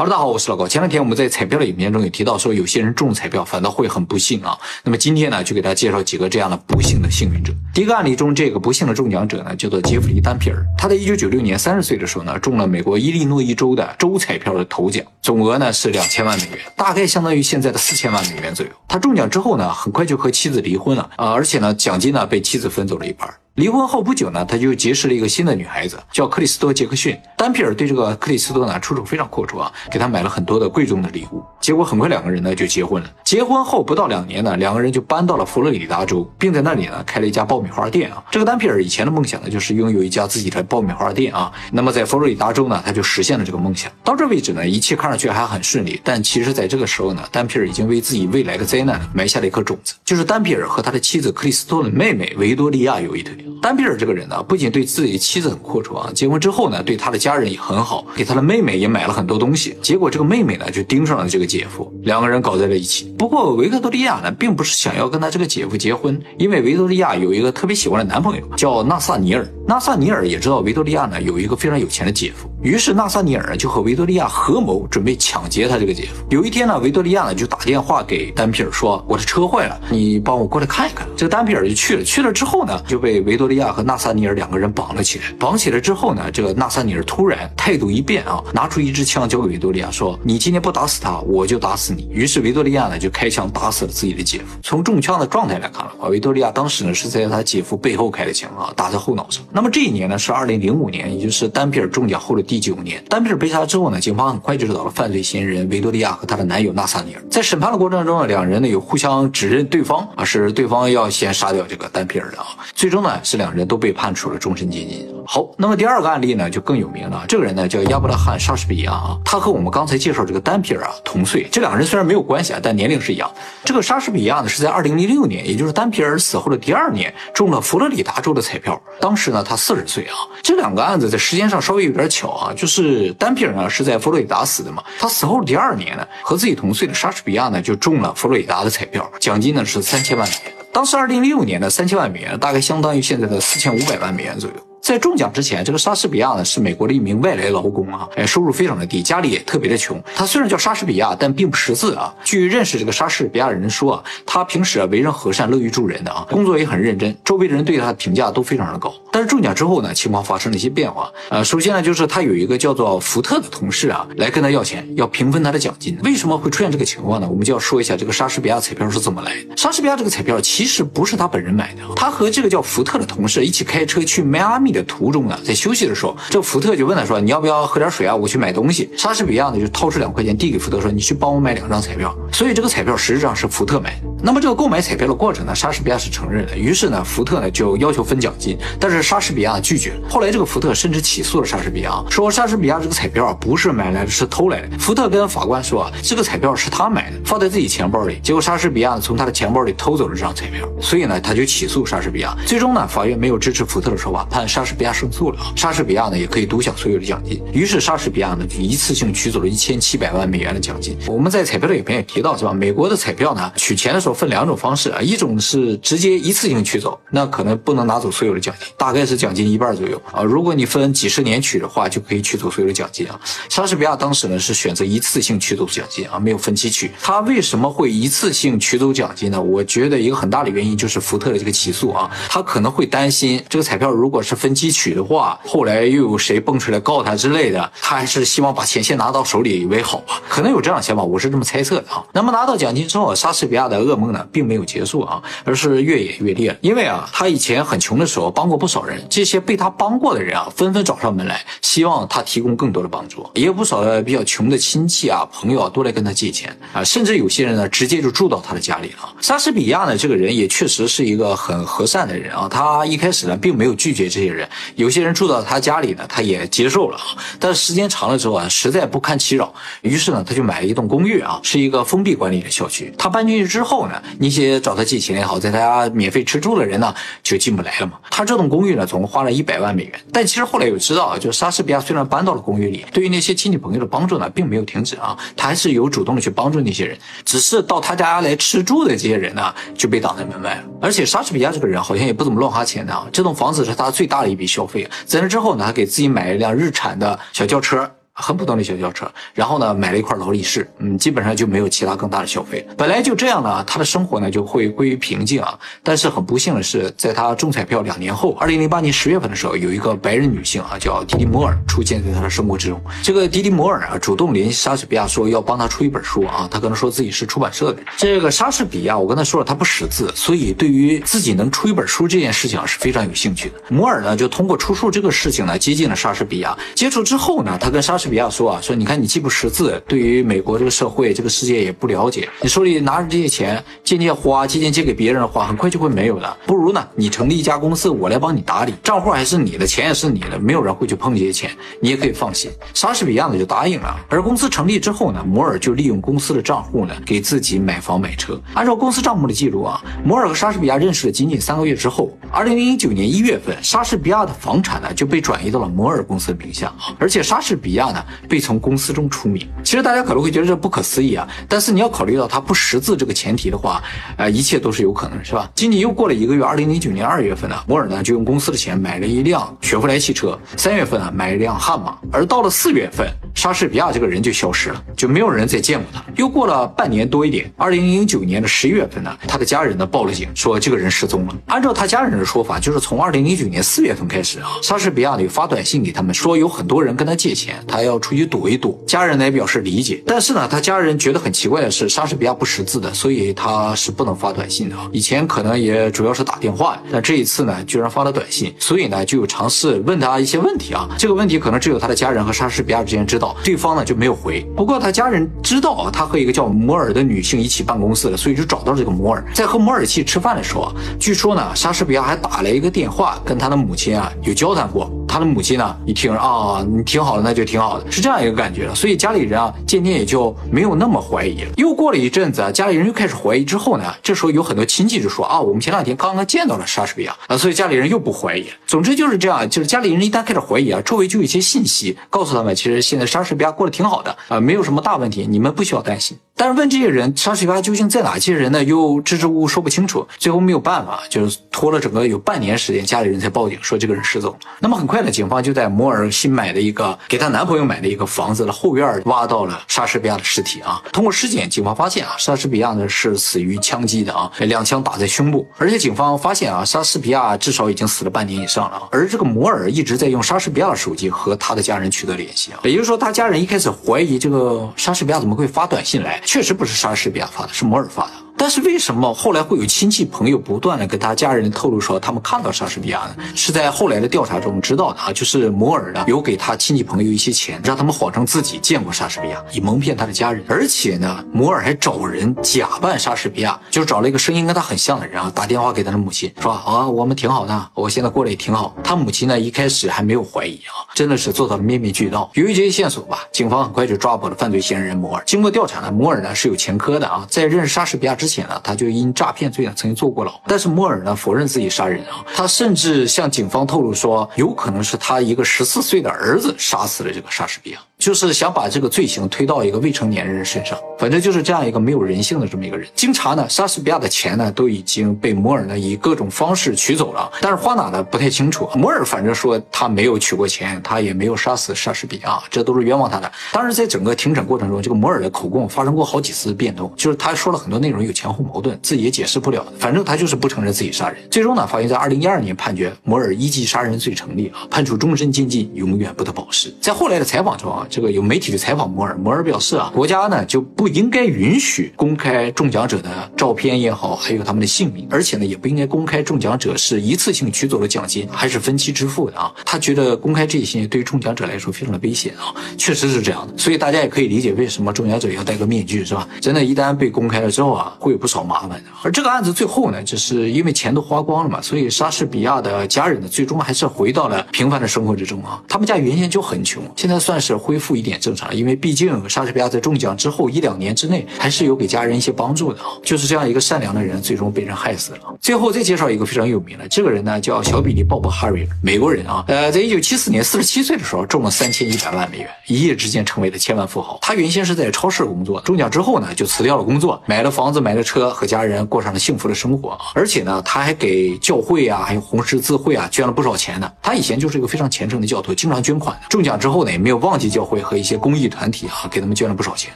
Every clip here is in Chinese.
哈喽，大家好，我是老高。前两天我们在彩票的影片中也提到说，有些人中彩票反倒会很不幸啊。那么今天呢，就给大家介绍几个这样的不幸的幸运者。第一个案例中，这个不幸的中奖者呢，叫做杰弗里·丹皮尔。他在一九九六年三十岁的时候呢，中了美国伊利诺伊州的州彩票的头奖，总额呢是两千万美元，大概相当于现在的四千万美元左右。他中奖之后呢，很快就和妻子离婚了啊，而且呢，奖金呢被妻子分走了一半。离婚后不久呢，他就结识了一个新的女孩子，叫克里斯多·杰克逊。丹皮尔对这个克里斯多呢出手非常阔绰啊，给他买了很多的贵重的礼物。结果很快两个人呢就结婚了。结婚后不到两年呢，两个人就搬到了佛罗里达州，并在那里呢开了一家爆米花店啊。这个丹皮尔以前的梦想呢就是拥有一家自己的爆米花店啊。那么在佛罗里达州呢，他就实现了这个梦想。到这为止呢，一切看上去还很顺利。但其实在这个时候呢，丹皮尔已经为自己未来的灾难埋下了一颗种子，就是丹皮尔和他的妻子克里斯多的妹妹维多利亚有一腿。丹皮尔这个人。呢，不仅对自己妻子很阔绰啊，结婚之后呢，对他的家人也很好，给他的妹妹也买了很多东西。结果这个妹妹呢，就盯上了这个姐夫，两个人搞在了一起。不过维克多利亚呢，并不是想要跟他这个姐夫结婚，因为维多利亚有一个特别喜欢的男朋友，叫纳萨尼尔。纳萨尼尔也知道维多利亚呢有一个非常有钱的姐夫，于是纳萨尼尔就和维多利亚合谋，准备抢劫他这个姐夫。有一天呢，维多利亚呢就打电话给丹皮尔说：“我的车坏了，你帮我过来看一看。”这个丹皮尔就去了，去了之后呢，就被维多利亚和纳萨尼尔两个人绑了起来。绑起来之后呢，这个纳萨尼尔突然态度一变啊，拿出一支枪交给维多利亚说：“你今天不打死他，我就打死你。”于是维多利亚呢就开枪打死了自己的姐夫。从中枪的状态来看的话，维多利亚当时呢是在他姐夫背后开的枪啊，打在后脑上。那么这一年呢是。二零零五年，也就是丹皮尔中奖后的第九年，丹皮尔被杀之后呢，警方很快就知道了犯罪嫌疑人维多利亚和她的男友纳萨尼尔。在审判的过程中呢，两人呢有互相指认对方啊，是对方要先杀掉这个丹皮尔的啊。最终呢，是两人都被判处了终身监禁。好，那么第二个案例呢就更有名了，这个人呢叫亚伯拉罕·莎士比亚啊，他和我们刚才介绍这个丹皮尔啊同岁，这两个人虽然没有关系啊，但年龄是一样。这个莎士比亚呢是在二零零六年，也就是丹皮尔死后的第二年，中了佛罗里达州的彩票，当时呢他四十岁啊。这两个案子在时间上稍微有点巧啊，就是丹皮尔呢是在佛罗里达死的嘛，他死后第二年呢，和自己同岁的莎士比亚呢就中了佛罗里达的彩票，奖金呢是三千万美元。当时二零零六年的三千万美元大概相当于现在的四千五百万美元左右。在中奖之前，这个莎士比亚呢是美国的一名外来劳工啊，哎，收入非常的低，家里也特别的穷。他虽然叫莎士比亚，但并不识字啊。据认识这个莎士比亚的人说啊，他平时啊为人和善，乐于助人的啊，工作也很认真，周围的人对他的评价都非常的高。但是中奖之后呢，情况发生了一些变化。呃，首先呢，就是他有一个叫做福特的同事啊，来跟他要钱，要平分他的奖金。为什么会出现这个情况呢？我们就要说一下这个莎士比亚彩票是怎么来的。莎士比亚这个彩票其实不是他本人买的，他和这个叫福特的同事一起开车去迈阿密的途中呢。在休息的时候，这福特就问他说：“你要不要喝点水啊？我去买东西。”莎士比亚呢就掏出两块钱递给福特说：“你去帮我买两张彩票。”所以这个彩票实质上是福特买的。那么这个购买彩票的过程呢，莎士比亚是承认的。于是呢，福特呢就要求分奖金，但是莎士比亚拒绝了。后来这个福特甚至起诉了莎士比亚，说莎士比亚这个彩票啊不是买来的，是偷来的。福特跟法官说，这个彩票是他买的，放在自己钱包里。结果莎士比亚从他的钱包里偷走了这张彩票，所以呢他就起诉莎士比亚。最终呢，法院没有支持福特的说法，判莎士士比亚胜诉了。莎士比亚呢也可以独享所有的奖金，于是莎士比亚呢就一次性取走了一千七百万美元的奖金。我们在彩票的影片也提到是吧？美国的彩票呢取钱的时候分两种方式啊，一种是直接一次性取走，那可能不能拿走所有的奖金，大概是奖金一半左右啊。如果你分几十年取的话，就可以取走所有的奖金啊。莎士比亚当时呢是选择一次性取走奖金啊，没有分期取。他为什么会一次性取走奖金呢？我觉得一个很大的原因就是福特的这个起诉啊，他可能会担心这个彩票如果是分期吸取的话，后来。又有谁蹦出来告他之类的？他还是希望把钱先拿到手里为好吧？可能有这样想法，我是这么猜测的啊。那么拿到奖金之后，莎士比亚的噩梦呢，并没有结束啊，而是越演越烈。因为啊，他以前很穷的时候帮过不少人，这些被他帮过的人啊，纷纷找上门来，希望他提供更多的帮助。也有不少的比较穷的亲戚啊、朋友啊，都来跟他借钱啊，甚至有些人呢，直接就住到他的家里了。莎士比亚呢，这个人也确实是一个很和善的人啊。他一开始呢，并没有拒绝这些人，有些人住到他。家里呢，他也接受了啊，但是时间长了之后啊，实在不堪其扰，于是呢，他就买了一栋公寓啊，是一个封闭管理的小区。他搬进去之后呢，那些找他借钱也好，在他家免费吃住的人呢，就进不来了嘛。他这栋公寓呢，总共花了一百万美元。但其实后来有知道啊，就莎士比亚虽然搬到了公寓里，对于那些亲戚朋友的帮助呢，并没有停止啊，他还是有主动的去帮助那些人，只是到他家来吃住的这些人呢，就被挡在门外了。而且莎士比亚这个人好像也不怎么乱花钱的啊，这栋房子是他最大的一笔消费，在那之后。呢，他给自己买了一辆日产的小轿车。很普通的小轿车，然后呢买了一块劳力士，嗯，基本上就没有其他更大的消费。本来就这样呢，他的生活呢就会归于平静啊。但是很不幸的是，在他中彩票两年后，二零零八年十月份的时候，有一个白人女性啊叫迪迪摩尔出现在他的生活之中。这个迪迪摩尔啊主动联系莎士比亚说要帮他出一本书啊，他可能说自己是出版社的。这个莎士比亚，我跟他说了，他不识字，所以对于自己能出一本书这件事情啊是非常有兴趣的。摩尔呢就通过出书这个事情呢接近了莎士比亚。接触之后呢，他跟莎士比亚说啊，说你看你既不识字，对于美国这个社会、这个世界也不了解，你手里拿着这些钱渐渐花，渐渐借给别人的话，很快就会没有的。不如呢，你成立一家公司，我来帮你打理，账户还是你的，钱也是你的，没有人会去碰这些钱，你也可以放心。莎士比亚呢就答应了。而公司成立之后呢，摩尔就利用公司的账户呢给自己买房买车。按照公司账目的记录啊，摩尔和莎士比亚认识了仅仅三个月之后，二零零九年一月份，莎士比亚的房产呢就被转移到了摩尔公司的名下，而且莎士比亚呢被从公司中除名。其实大家可能会觉得这不可思议啊，但是你要考虑到他不识字这个前提的话，呃，一切都是有可能，是吧？仅仅又过了一个月，二零零九年二月份呢，摩尔呢就用公司的钱买了一辆雪佛兰汽车，三月份啊买一辆悍马，而到了四月份，莎士比亚这个人就消失了，就没有人再见过他。又过了半年多一点，二零零九年的十一月份呢，他的家人呢报了警，说这个人失踪了。按照他家人的说法，就是从二零零九年四月份开始啊，莎士比亚呢发短信给他们说有很多人跟他借钱，他要出去躲一躲。家人呢也表示理解，但是呢，他家人觉得很奇怪的是，莎士比亚不识字的，所以他是不能发短信的。以前可能也主要是打电话，但这一次呢，居然发了短信，所以呢，就尝试问他一些问题啊。这个问题可能只有他的家人和莎士比亚之间知道，对方呢就没有回。不过他家人知道啊，他和一个叫摩尔的女性一起办公室了，所以就找到这个摩尔。在和摩尔一起吃饭的时候啊，据说呢，莎士比亚还打了一个电话跟他的母亲啊有交谈过。他的母亲呢一听啊，你挺好的，那就挺好的，是这样一个感觉。所以家里人啊，渐渐也就没有那么怀疑了。又过了一阵子啊，家里人又开始怀疑。之后呢，这时候有很多亲戚就说啊，我们前两天刚刚见到了莎士比亚啊，所以家里人又不怀疑。总之就是这样，就是家里人一旦开始怀疑啊，周围就有一些信息告诉他们，其实现在莎士比亚过得挺好的啊，没有什么大问题，你们不需要担心。但是问这些人莎士比亚究竟在哪？这些人呢又支支吾吾说不清楚，最后没有办法，就是拖了整个有半年时间，家里人才报警说这个人失踪。那么很快呢，警方就在摩尔新买的一个给她男朋友买的一个房子的后院挖到了莎士比亚的尸体啊。通过尸检，警方发现啊，莎士比亚呢是死于枪击的啊，两枪打在胸部。而且警方发现啊，莎士比亚至少已经死了半年以上了。而这个摩尔一直在用莎士比亚的手机和他的家人取得联系啊，也就是说，他家人一开始怀疑这个莎士比亚怎么会发短信来。确实不是莎士比亚发的，是摩尔发的。但是为什么后来会有亲戚朋友不断的跟他家人透露说他们看到莎士比亚呢？是在后来的调查中知道的啊，就是摩尔呢有给他亲戚朋友一些钱，让他们谎称自己见过莎士比亚，以蒙骗他的家人。而且呢，摩尔还找人假扮莎士比亚，就找了一个声音跟他很像的人啊，打电话给他的母亲说啊，我们挺好的，我现在过得也挺好。他母亲呢一开始还没有怀疑啊，真的是做到了面面俱到。由于这些线索吧，警方很快就抓捕了犯罪嫌疑人摩尔。经过调查呢，摩尔呢是有前科的啊，在认识莎士比亚之前呢，他就因诈骗罪呢曾经坐过牢。但是莫尔呢否认自己杀人啊，他甚至向警方透露说，有可能是他一个十四岁的儿子杀死了这个莎士比亚，就是想把这个罪行推到一个未成年人身上。反正就是这样一个没有人性的这么一个人。经查呢，莎士比亚的钱呢都已经被摩尔呢以各种方式取走了，但是花哪呢不太清楚。摩尔反正说他没有取过钱，他也没有杀死莎士比亚，这都是冤枉他的。当然，在整个庭审过程中，这个摩尔的口供发生过好几次变动，就是他说了很多内容有前后矛盾，自己也解释不了。反正他就是不承认自己杀人。最终呢，法院在二零一二年判决摩尔一级杀人罪成立啊，判处终身监禁，永远不得保释。在后来的采访中啊，这个有媒体就采访摩尔，摩尔表示啊，国家呢就不应该允许公开中奖者的照片也好，还有他们的姓名，而且呢也不应该公开中奖者是一次性取走了奖金还是分期支付的啊。他觉得公开这些对于中奖者来说非常的危险啊，确实是这样的。所以大家也可以理解为什么中奖者要戴个面具是吧？真的，一旦被公开了之后啊，会有不少麻烦的。而这个案子最后呢，就是因为钱都花光了嘛，所以莎士比亚的家人呢，最终还是回到了平凡的生活之中啊。他们家原先就很穷，现在算是恢复一点正常，因为毕竟莎士比亚在中奖之后一两年之内，还是有给家人一些帮助的啊。就是这样一个善良的人，最终被人害死了。最后再介绍一个非常有名的，这个人呢叫小比利·鲍勃·哈瑞，美国人啊，呃，在一九七四年四十七岁的时候中了三千一百万美元，一夜之间成为了千万富豪。他原先是在超市工作，中奖之后呢，就辞掉了工作，买了房子，买了车，和家人过上了幸福的生活。而且呢，他还给教会啊，还有红十字会啊捐了不少钱呢。他以前就是一个非常虔诚的教徒，经常捐款。中奖之后呢，也没有忘记教会。会和一些公益团体啊，给他们捐了不少钱。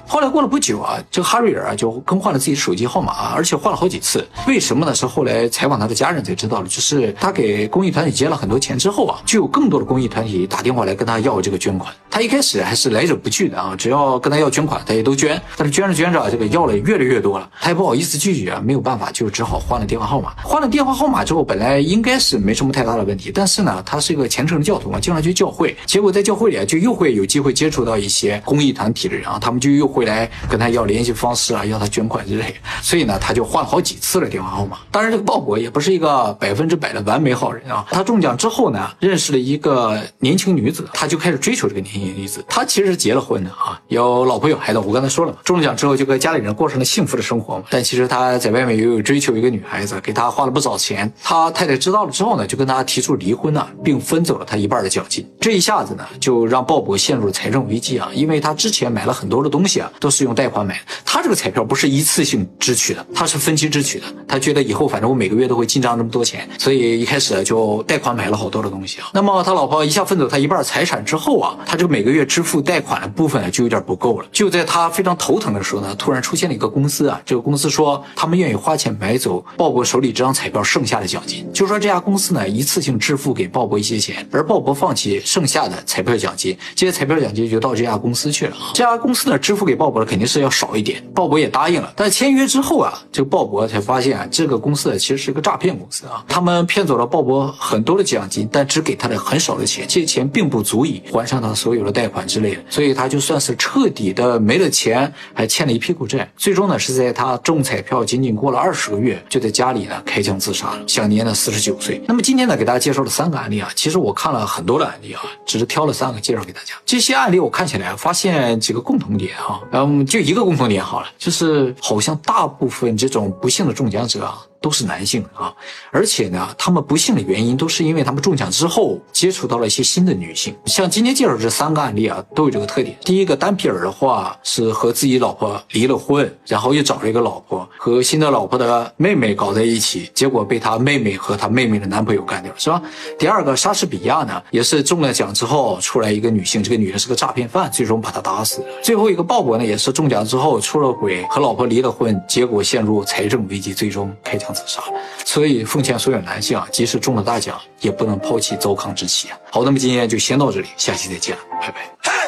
后来过了不久啊，这个哈瑞尔啊就更换了自己的手机号码啊，而且换了好几次。为什么呢？是后来采访他的家人才知道的，就是他给公益团体捐了很多钱之后啊，就有更多的公益团体打电话来跟他要这个捐款。他一开始还是来者不拒的啊，只要跟他要捐款，他也都捐。但是捐着捐着，这个要了越来越多了，他也不好意思拒绝啊，没有办法，就只好换了电话号码。换了电话号码之后，本来应该是没什么太大的问题，但是呢，他是一个虔诚的教徒嘛，经常去教会，结果在教会里啊，就又会有机会接接触到一些公益团体的人啊，他们就又会来跟他要联系方式啊，要他捐款之类，所以呢，他就换了好几次的电话号码。当然，这个鲍勃也不是一个百分之百的完美好人啊，他中奖之后呢，认识了一个年轻女子，他就开始追求这个年轻女子。他其实是结了婚的啊，有老婆有孩子。我刚才说了嘛，中了奖之后就跟家里人过上了幸福的生活嘛。但其实他在外面也有追求一个女孩子，给他花了不少钱。他太太知道了之后呢，就跟他提出离婚呢，并分走了他一半的奖金。这一下子呢，就让鲍勃陷入了财政危机啊，因为他之前买了很多的东西啊，都是用贷款买的。他这个彩票不是一次性支取的，他是分期支取的。他觉得以后反正我每个月都会进账这么多钱，所以一开始就贷款买了好多的东西啊。那么他老婆一下分走他一半财产之后啊，他这个每个月支付贷款的部分，就有点不够了。就在他非常头疼的时候呢，突然出现了一个公司啊，这个公司说他们愿意花钱买走鲍勃手里这张彩票剩下的奖金，就说这家公司呢一次性支付给鲍勃一些钱，而鲍勃放弃剩下的彩票奖金，这些彩票奖金就到这家公司去了。这家公司呢支付给鲍勃的肯定是要少一点，鲍勃也答应了。但签约之后啊，这个鲍勃才发现啊，这个公司其实是个诈骗公司啊，他们骗走了鲍勃很多的奖金，但只给他的很少的钱，这些钱并不足以还上他所有的贷款之类的，所以他就算是彻底的没了钱，还欠了一屁股债。最终呢，是在他中彩票仅仅过了二十个月，就在家里呢开枪自杀了，享年呢四十九岁。那么今天呢，给大家介绍了三个案例啊，其实我看了很多的案例啊，只是挑了三个介绍给大家。这些案我看起来发现几个共同点哈，嗯，就一个共同点好了，就是好像大部分这种不幸的中奖者啊。都是男性啊，而且呢，他们不幸的原因都是因为他们中奖之后接触到了一些新的女性。像今天介绍这三个案例啊，都有这个特点。第一个丹皮尔的话是和自己老婆离了婚，然后又找了一个老婆，和新的老婆的妹妹搞在一起，结果被他妹妹和他妹妹的男朋友干掉，是吧？第二个莎士比亚呢，也是中了奖之后出来一个女性，这个女的是个诈骗犯，最终把他打死了。最后一个鲍勃呢，也是中奖之后出了轨，和老婆离了婚，结果陷入财政危机，最终开枪。自杀，所以奉劝所有男性啊，即使中了大奖，也不能抛弃糟糠之妻啊。好，那么今天就先到这里，下期再见了，拜拜。